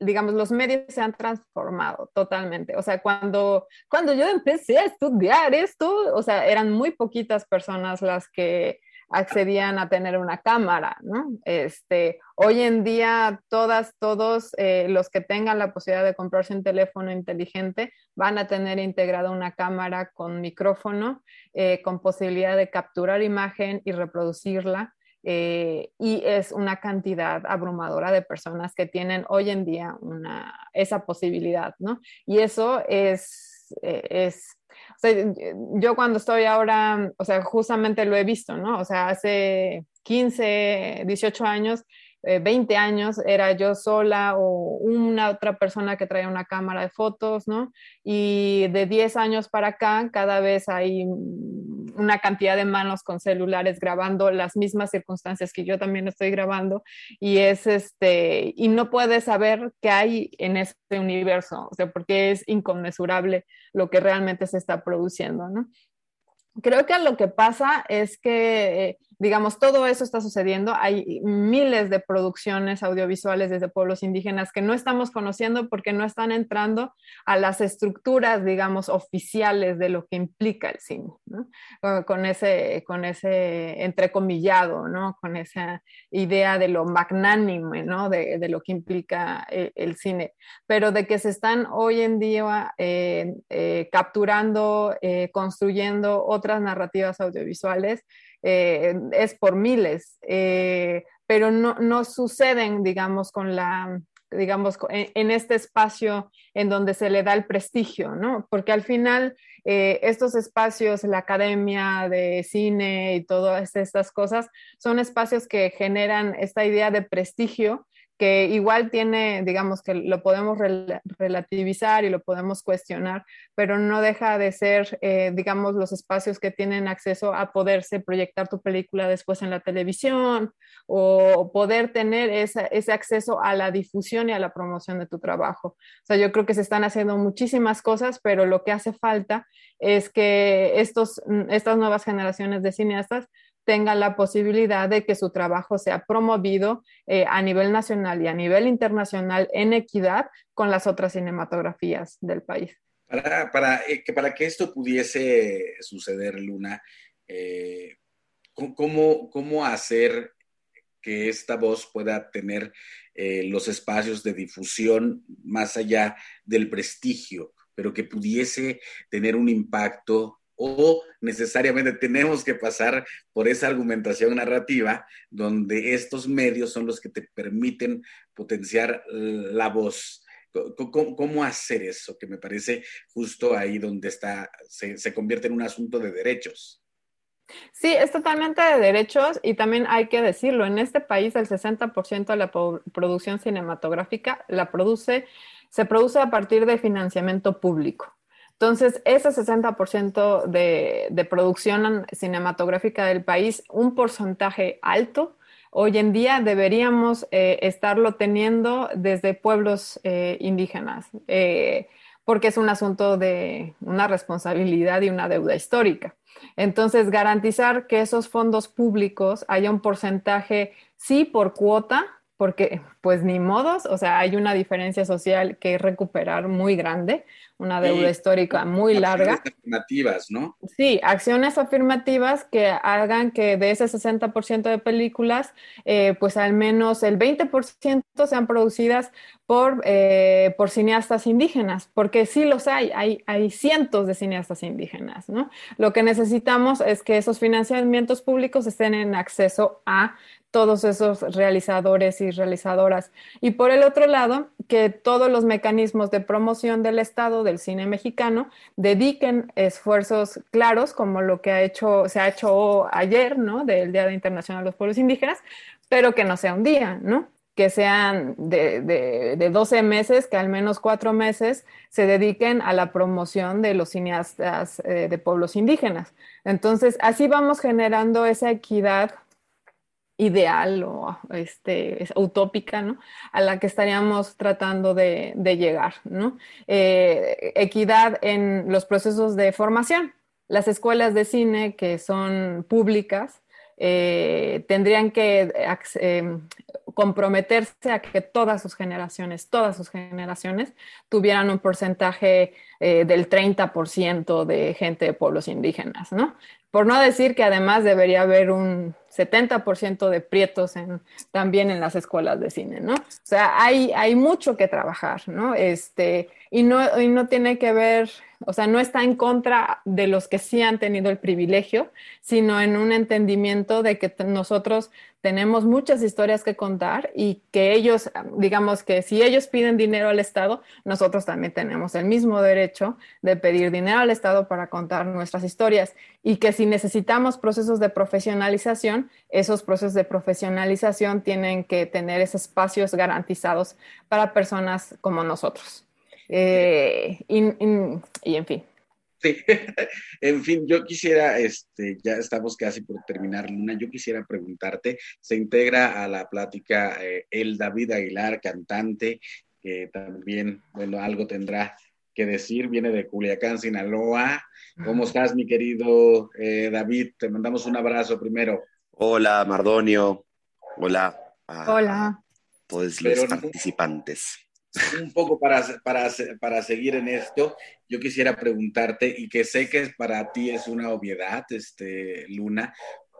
S5: digamos, los medios se han transformado totalmente. O sea, cuando, cuando yo empecé a estudiar esto, o sea, eran muy poquitas personas las que accedían a tener una cámara, ¿no? Este, hoy en día, todas, todos eh, los que tengan la posibilidad de comprarse un teléfono inteligente van a tener integrada una cámara con micrófono, eh, con posibilidad de capturar imagen y reproducirla. Eh, y es una cantidad abrumadora de personas que tienen hoy en día una, esa posibilidad, ¿no? Y eso es, es o sea, yo cuando estoy ahora, o sea, justamente lo he visto, ¿no? O sea, hace 15, 18 años, 20 eh, años era yo sola o una otra persona que traía una cámara de fotos, ¿no? Y de 10 años para acá, cada vez hay una cantidad de manos con celulares grabando las mismas circunstancias que yo también estoy grabando y es este y no puedes saber qué hay en ese universo, o sea, porque es inconmensurable lo que realmente se está produciendo, ¿no? Creo que lo que pasa es que digamos, todo eso está sucediendo. Hay miles de producciones audiovisuales desde pueblos indígenas que no estamos conociendo porque no están entrando a las estructuras, digamos, oficiales de lo que implica el cine, con, ese, con ese entrecomillado, ¿no? con esa idea de lo magnánime, ¿no? de, lo que implica el, el, cine, pero de que se están hoy en día eh, eh, capturando, eh, construyendo otras narrativas audiovisuales eh, es por miles, eh, pero no, no, suceden, digamos, con la, digamos, en, este espacio en donde se le da el prestigio, ¿no? Porque al final eh, estos espacios, la academia de cine y todas estas cosas, son espacios que generan esta idea de prestigio que igual tiene, digamos que lo podemos relativizar y lo podemos cuestionar, pero no deja de ser, eh, digamos, los espacios que tienen acceso a poderse proyectar tu película después en la televisión o poder tener ese acceso a la difusión y a la promoción de tu trabajo. O sea, yo creo que se están haciendo muchísimas cosas, pero lo que hace falta es que estos, estas nuevas generaciones de cineastas tenga la posibilidad de que su trabajo sea promovido eh, a nivel nacional y a nivel internacional en equidad con las otras cinematografías del país.
S3: Para, para, eh, que, para que esto pudiese suceder, Luna, eh, ¿cómo, ¿cómo hacer que esta voz pueda tener los espacios de difusión más allá del prestigio, pero que pudiese tener un impacto o necesariamente tenemos que pasar por esa argumentación narrativa donde estos medios son los que te permiten potenciar la voz. ¿Cómo, hacer eso? Que me parece justo ahí donde está, se, convierte en un asunto de derechos.
S5: Sí, es totalmente de derechos y también hay que decirlo, en este país el 60% de la producción cinematográfica la produce, se produce a partir de financiamiento público. Entonces, ese 60% de, de producción cinematográfica del país, un porcentaje alto, hoy en día deberíamos eh, estarlo teniendo desde pueblos eh, indígenas, eh, porque es un asunto de una responsabilidad y una deuda histórica. Entonces, garantizar que esos fondos públicos haya un porcentaje, sí, por cuota, porque pues ni modos, o sea, hay una diferencia social que recuperar muy grande, una deuda histórica muy larga.
S3: Afirmativas, ¿no?
S5: Sí, acciones afirmativas que hagan que de ese 60% de películas, eh, pues al menos el 20% sean producidas por, eh, por cineastas indígenas, porque sí los hay, hay, hay cientos de cineastas indígenas, ¿no? Lo que necesitamos es que esos financiamientos públicos estén en acceso a todos esos realizadores y realizadoras. Y por el otro lado, que todos los mecanismos de promoción del Estado del cine mexicano dediquen esfuerzos claros, como lo que ha hecho, se ha hecho ayer, ¿no? Del Día Internacional de los Pueblos Indígenas, pero que no sea un día, ¿no? que sean de, de, 12 meses, que al menos cuatro meses se dediquen a la promoción de los cineastas eh, de pueblos indígenas. Entonces, así vamos generando esa equidad ideal o este, utópica, ¿no? A la que estaríamos tratando de, llegar, ¿no? Eh, equidad en los procesos de formación. Las escuelas de cine que son públicas eh, tendrían que eh, comprometerse a que todas sus generaciones, todas sus generaciones, tuvieran un porcentaje del 30% de gente de pueblos indígenas, ¿no? Por no decir que además debería haber un 70% de prietos también en las escuelas de cine, ¿no? O sea, hay, hay mucho que trabajar, ¿no? Este, y no, y no tiene que ver, o sea, no está en contra de los que sí han tenido el privilegio, sino en un entendimiento de que nosotros tenemos muchas historias que contar y que ellos, digamos que si ellos piden dinero al Estado, nosotros también tenemos el mismo derecho de pedir dinero al Estado para contar nuestras historias y que si necesitamos procesos de profesionalización, esos procesos de profesionalización tienen que tener esos espacios garantizados para personas como nosotros. Eh, y, en fin.
S3: Sí, en fin, yo quisiera, este, ya estamos casi por terminar, Luna, yo quisiera preguntarte, se integra a la plática eh, el David Aguilar, cantante, que también, bueno, algo tendrá que decir, viene de Culiacán, Sinaloa. ¿Cómo estás, mi querido eh, David? Te mandamos un abrazo primero.
S9: Hola, Mardonio. Hola.
S5: Hola.
S9: todos los participantes.
S3: Un poco para, para, para seguir en esto, yo quisiera preguntarte, y que sé que para ti es una obviedad, este, Luna,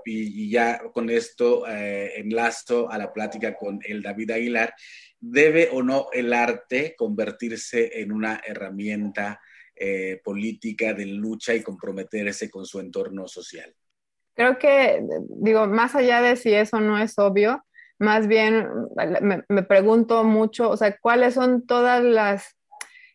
S3: y, ya con esto eh, enlazo a la plática con el David Aguilar, ¿debe o no el arte convertirse en una herramienta eh, política de lucha y comprometerse con su entorno social?
S5: Creo que, digo, más allá de si eso no es obvio, más bien me, pregunto mucho, o sea, cuáles son todas las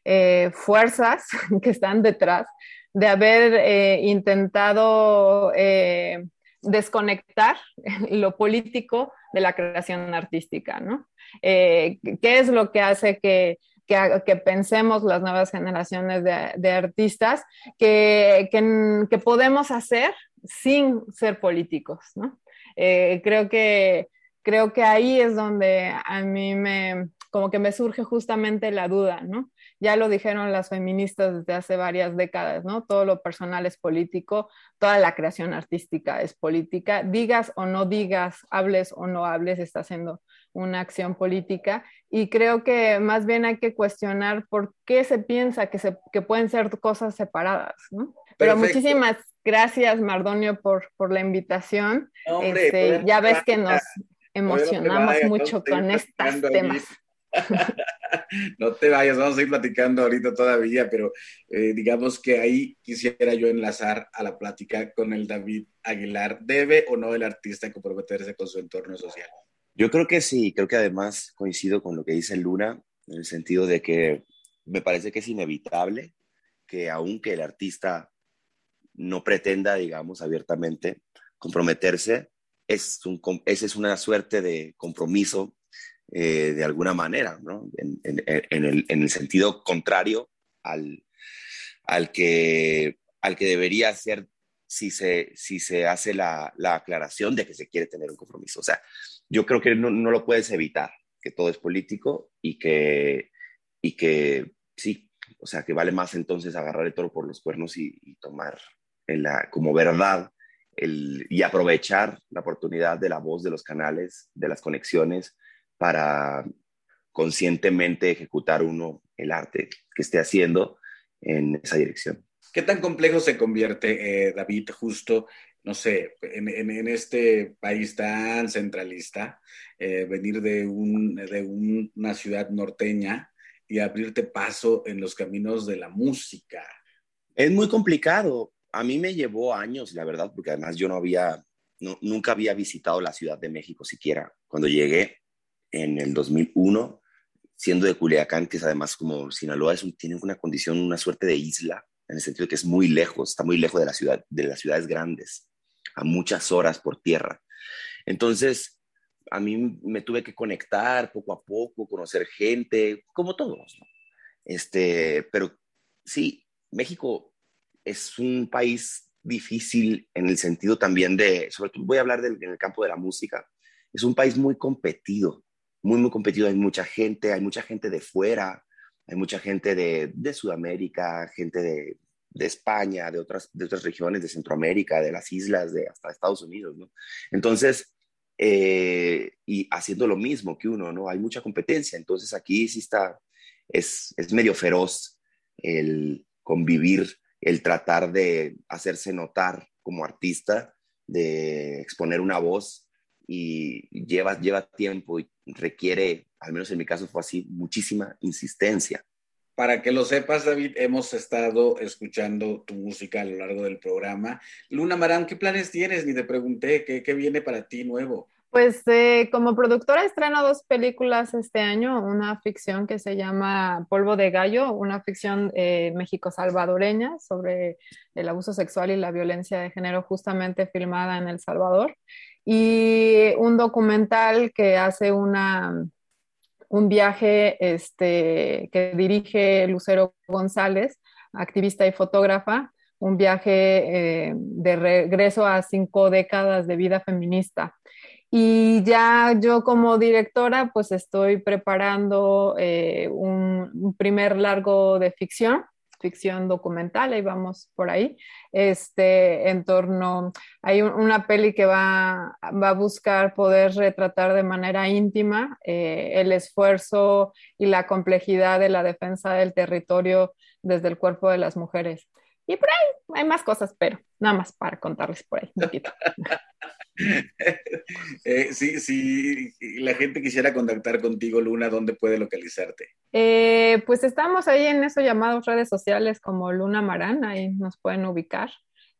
S5: eh, fuerzas que están detrás de haber eh, intentado eh, desconectar lo político de la creación artística, ¿no? ¿Qué es lo que hace que, que, pensemos las nuevas generaciones de, artistas que, que, podemos hacer sin ser políticos, ¿no? creo que creo que ahí es donde a mí me, como que me surge justamente la duda, ¿no? Ya lo dijeron las feministas desde hace varias décadas, ¿no? Todo lo personal es político, toda la creación artística es política, digas o no digas, hables o no hables, está haciendo una acción política y creo que más bien hay que cuestionar por qué se piensa que, se, que pueden ser cosas separadas, ¿no? Pero muchísimas gracias, Mardonio, por, por la invitación. Este, ya ves que nos, emocionamos mucho con estos temas.
S3: no te vayas, vamos a ir platicando ahorita todavía, pero eh, digamos que ahí quisiera yo enlazar a la plática con el David Aguilar. ¿Debe o no el artista comprometerse con su entorno social?
S9: Yo creo que sí, creo que además coincido con lo que dice Luna, en el sentido de que me parece que es inevitable que aunque el artista no pretenda, digamos, abiertamente comprometerse, es es una suerte de compromiso eh, de alguna manera, ¿no? en, en, el, en, el, sentido contrario al, al, que, al que debería ser si se, si se hace la, la, aclaración de que se quiere tener un compromiso. O sea, yo creo que no, no lo puedes evitar, que todo es político y que, y que sí, o sea, que vale más entonces agarrar el toro por los cuernos y, y tomar en la, como verdad y aprovechar la oportunidad de la voz de los canales, de las conexiones, para conscientemente ejecutar uno el arte que esté haciendo en esa dirección.
S3: ¿Qué tan complejo se convierte, eh, David, justo, no sé, en, este país tan centralista, eh, venir de, un, de una ciudad norteña y abrirte paso en los caminos de la música?
S9: Es muy complicado a mí me llevó años, la verdad, porque además yo no había, nunca había visitado la Ciudad de México siquiera. Cuando llegué en el 2001, siendo de Culiacán, que es además como Sinaloa, es tiene una condición, una suerte de isla, en el sentido que es muy lejos, está muy lejos de, la ciudad, de las ciudades grandes, a muchas horas por tierra. Entonces, a mí me tuve que conectar poco a poco, conocer gente, como todos, Este, pero sí, México es un país difícil en el sentido también de, sobre todo voy a hablar del, en el campo de la música, es un país muy competido, muy, muy competido. Hay mucha gente, hay mucha gente de fuera, hay mucha gente de, de Sudamérica, gente de, de, España, de otras, de otras regiones, de Centroamérica, de las islas, de hasta Estados Unidos, ¿no? Entonces, eh, y haciendo lo mismo que uno, ¿no? Hay mucha competencia, entonces aquí sí está, es, es medio feroz el convivir el tratar de hacerse notar como artista, de exponer una voz y lleva, lleva tiempo y requiere, al menos en mi caso fue así, muchísima insistencia.
S3: Para que lo sepas, David, hemos estado escuchando tu música a lo largo del programa. Luna Marán, ¿qué planes tienes? Ni te pregunté, ¿qué, qué viene para ti nuevo?
S5: Pues eh, como productora estreno dos películas este año, una ficción que se llama Polvo de Gallo, una ficción eh, México-salvadoreña sobre el abuso sexual y la violencia de género justamente filmada en El Salvador, y un documental que hace una, un viaje este, que dirige Lucero González, activista y fotógrafa, un viaje eh, de regreso a cinco décadas de vida feminista. Y ya yo como directora, pues estoy preparando eh, un, primer largo de ficción ficción documental, ahí vamos por ahí, este, en torno, hay una peli que va, va, a buscar poder retratar de manera íntima eh, el esfuerzo y la complejidad de la defensa del territorio desde el cuerpo de las mujeres. Y por ahí hay más cosas, pero nada más para contarles por ahí un poquito.
S3: eh, sí, sí, la gente quisiera contactar contigo, Luna, ¿dónde puede localizarte?
S5: Eh, pues estamos ahí en eso llamados redes sociales como Luna Marán, ahí nos pueden ubicar.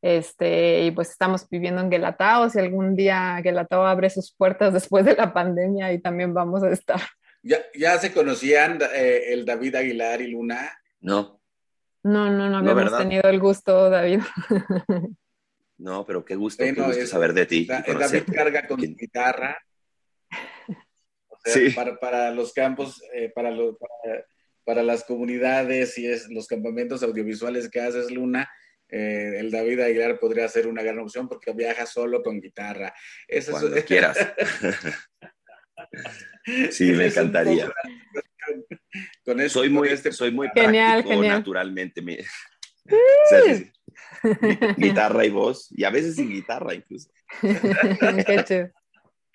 S5: Este, y pues estamos viviendo en Guelatao, si algún día Guelatao abre sus puertas después de la pandemia, ahí también vamos a estar.
S3: ¿Ya, ya se conocían eh, el David Aguilar y Luna?
S9: No.
S5: No, no, no habíamos no, tenido el gusto, David.
S9: No, pero qué gusto, bueno, qué gusto es, saber de ti.
S3: David carga con su guitarra. O sea, sí. para, para, los campos, eh, para, los, para, para, las comunidades y es, los campamentos audiovisuales que haces, Luna, eh, el David Aguilar podría ser una gran opción porque viaja solo con guitarra.
S9: Eso Cuando es, quieras. sí, me encantaría.
S3: Con este,
S9: soy, muy,
S3: con este...
S9: soy muy
S5: genial,
S9: práctico
S5: genial.
S9: naturalmente. Me... o sea, sí, guitarra y voz, y a veces sin guitarra incluso.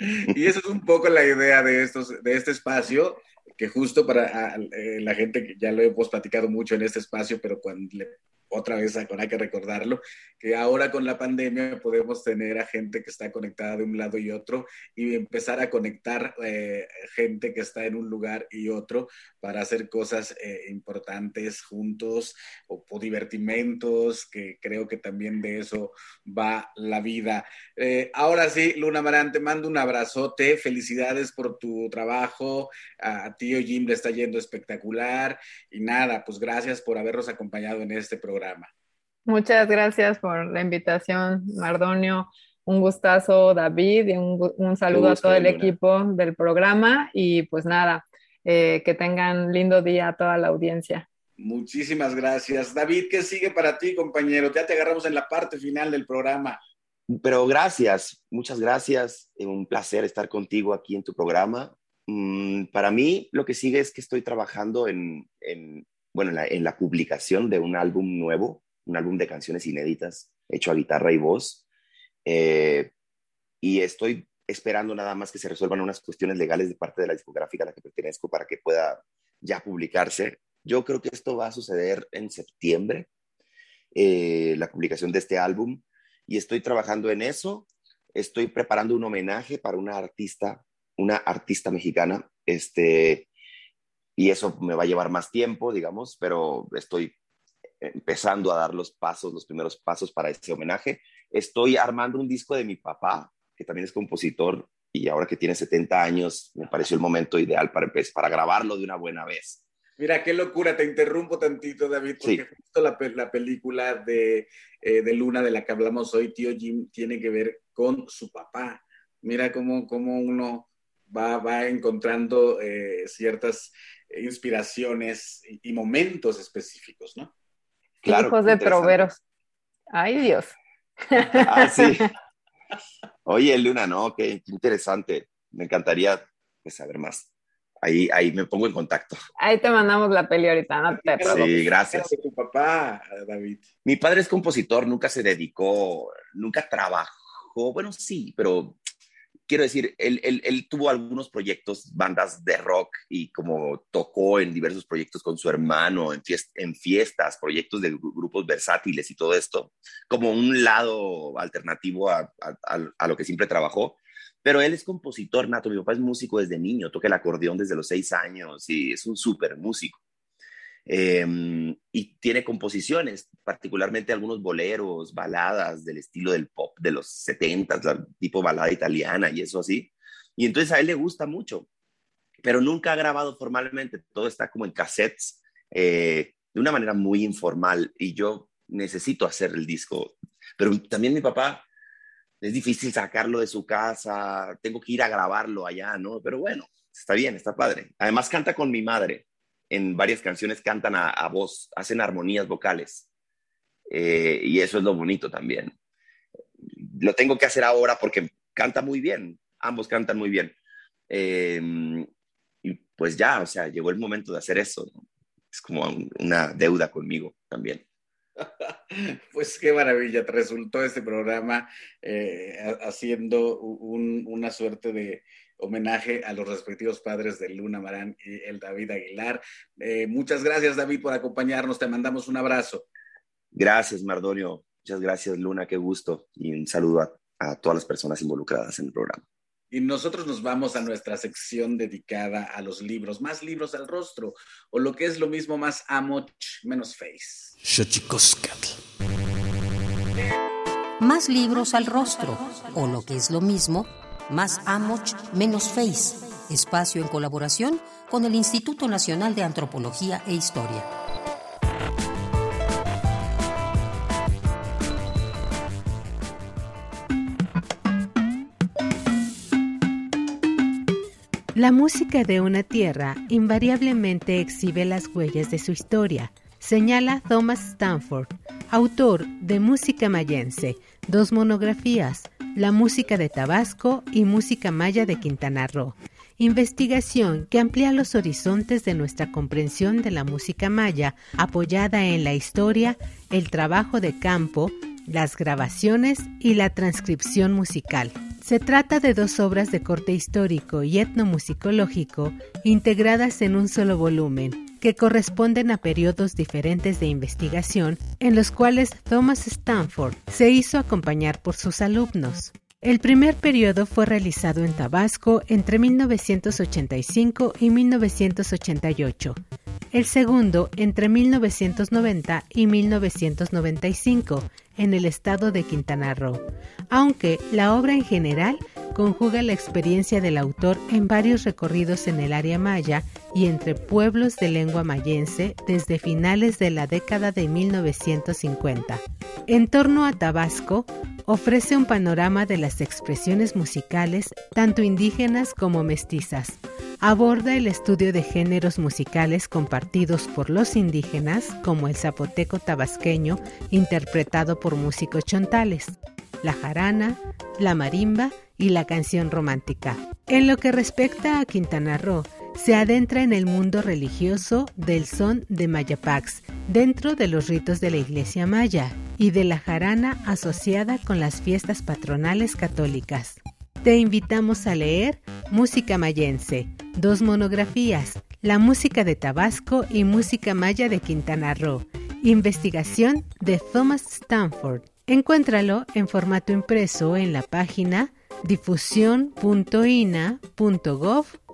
S3: Y eso es un poco la idea de, estos, de este espacio, que justo para eh, la gente que ya lo hemos platicado mucho en este espacio, pero cuando le otra vez hay que recordarlo, que ahora con la pandemia podemos tener a gente que está conectada de un lado y otro y empezar a conectar eh, gente que está en un lugar y otro para hacer cosas eh, importantes juntos o, o, divertimentos, que creo que también de eso va la vida. Eh, ahora sí, Luna Marán, te mando un abrazote, felicidades por tu trabajo, a, a tío Jim le está yendo espectacular y nada, pues gracias por habernos acompañado en este programa programa.
S5: Muchas gracias por la invitación, Mardonio. Un gustazo, David, y un, un saludo gusto, a todo el Luna. equipo del programa. Y pues nada, eh, que tengan lindo día a toda la audiencia.
S3: Muchísimas gracias. David, ¿qué sigue para ti, compañero? Ya te agarramos en la parte final del programa.
S9: Pero gracias, muchas gracias. Un placer estar contigo aquí en tu programa. Mm, para mí, lo que sigue es que estoy trabajando en, en bueno, en la, en la, publicación de un álbum nuevo, un álbum de canciones inéditas hecho a guitarra y voz. Eh, y estoy esperando nada más que se resuelvan unas cuestiones legales de parte de la discográfica a la que pertenezco para que pueda ya publicarse. Yo creo que esto va a suceder en septiembre, eh, la publicación de este álbum, y estoy trabajando en eso. Estoy preparando un homenaje para una artista, una artista mexicana, este, y eso me va a llevar más tiempo, digamos, pero estoy empezando a dar los pasos, los primeros pasos para ese homenaje. Estoy armando un disco de mi papá, que también es compositor, y ahora que tiene 70 años, me pareció el momento ideal para, para grabarlo de una buena vez.
S3: Mira, qué locura, te interrumpo tantito, David, porque sí. justo la, la película de, eh, de, Luna de la que hablamos hoy, Tío Jim, tiene que ver con su papá. Mira cómo, cómo uno va, va encontrando eh, ciertas inspiraciones y, y, momentos específicos, ¿no?
S5: Claro, Hijos de troveros. Ay, Dios.
S9: Ah, sí. Oye, Luna, no, qué, qué interesante. Me encantaría pues, saber más. Ahí, ahí me pongo en contacto.
S5: Ahí te mandamos la peli ahorita, no te
S9: Sí, gracias.
S3: Tu papá, David.
S9: Mi padre es compositor, nunca se dedicó, nunca trabajó, bueno, sí, pero quiero decir, él, tuvo algunos proyectos, bandas de rock y como tocó en diversos proyectos con su hermano, en, fiest en fiestas, proyectos de grupos versátiles y todo esto, como un lado alternativo a, a, a, lo que siempre trabajó. Pero él es compositor nato, mi papá es músico desde niño, toca el acordeón desde los seis años y es un súper músico. Eh, y tiene composiciones, particularmente algunos boleros, baladas del estilo del pop de los 70, tipo balada italiana y eso así. Y entonces a él le gusta mucho, pero nunca ha grabado formalmente, todo está como en cassettes, eh, de una manera muy informal y yo necesito hacer el disco. Pero también mi papá, es difícil sacarlo de su casa, tengo que ir a grabarlo allá, ¿no? Pero bueno, está bien, está padre. Además canta con mi madre en varias canciones cantan a, voz, hacen armonías vocales. Eh, y eso es lo bonito también. Lo tengo que hacer ahora porque canta muy bien, ambos cantan muy bien. Eh, y pues ya, o sea, llegó el momento de hacer eso. es como una deuda conmigo también.
S3: Pues qué maravilla, resultó este programa eh, haciendo una suerte de homenaje a los respectivos padres de Luna Marán y el David Aguilar. Eh, muchas gracias, David, por acompañarnos. Te mandamos un abrazo.
S9: Gracias, Mardonio. Muchas gracias, Luna. Qué gusto. Y un saludo a todas las personas involucradas en el programa.
S3: Y nosotros nos vamos a nuestra sección dedicada a los libros, más libros al rostro, o lo que es lo mismo, más amoch, menos face.
S6: Más libros al rostro, o lo que es lo mismo, más amoch, menos face. Espacio en colaboración con el Instituto Nacional de Antropología e Historia.
S4: La música de una tierra invariablemente exhibe las huellas de su historia, señala Thomas Stanford, autor de Música Mayense, dos monografías, La música de Tabasco y Música Maya de Quintana Roo. Investigación que amplía los horizontes de nuestra comprensión de la música maya, apoyada en la historia, el trabajo de campo, las grabaciones y la transcripción musical. Se trata de dos obras de corte histórico y etnomusicológico integradas en un solo volumen, que corresponden a periodos diferentes de investigación en los cuales Thomas Stanford se hizo acompañar por sus alumnos. El primer periodo fue realizado en Tabasco entre 1985 y 1988 el segundo entre 1990 y 1995 en el estado de Quintana Roo, aunque la obra en general conjuga la experiencia del autor en varios recorridos en el área maya y entre pueblos de lengua mayense desde finales de la década de 1950. En torno a Tabasco, ofrece un panorama de las expresiones musicales tanto indígenas como mestizas, aborda el estudio de géneros musicales compartidos por los indígenas, como el zapoteco tabasqueño, interpretado por músicos chontales, la jarana, la marimba y la canción romántica. En lo que respecta a Quintana Roo, se adentra en el mundo religioso del son de Mayapax, dentro de los ritos de la iglesia maya, y de la jarana asociada con las fiestas patronales católicas. Te invitamos a leer Música Mayense, dos monografías, La música de Tabasco y Música Maya de Quintana Roo, investigación de Thomas Stanford. Encuéntralo en formato impreso en la página difusión.ina.gov.mx.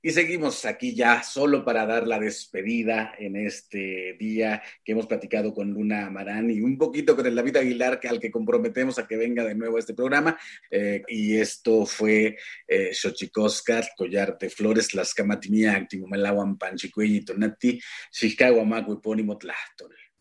S3: Y seguimos aquí ya solo para dar la despedida en este día que hemos platicado con Luna Marán y un poquito con el David Aguilar, que, al que comprometemos a que venga de nuevo a este programa. Eh, y esto fue eh, Collar de Flores, Las Camatimía, Antimumelawan, Panchicuey, Tonati, Chicago, Epónimo, Tlachtol.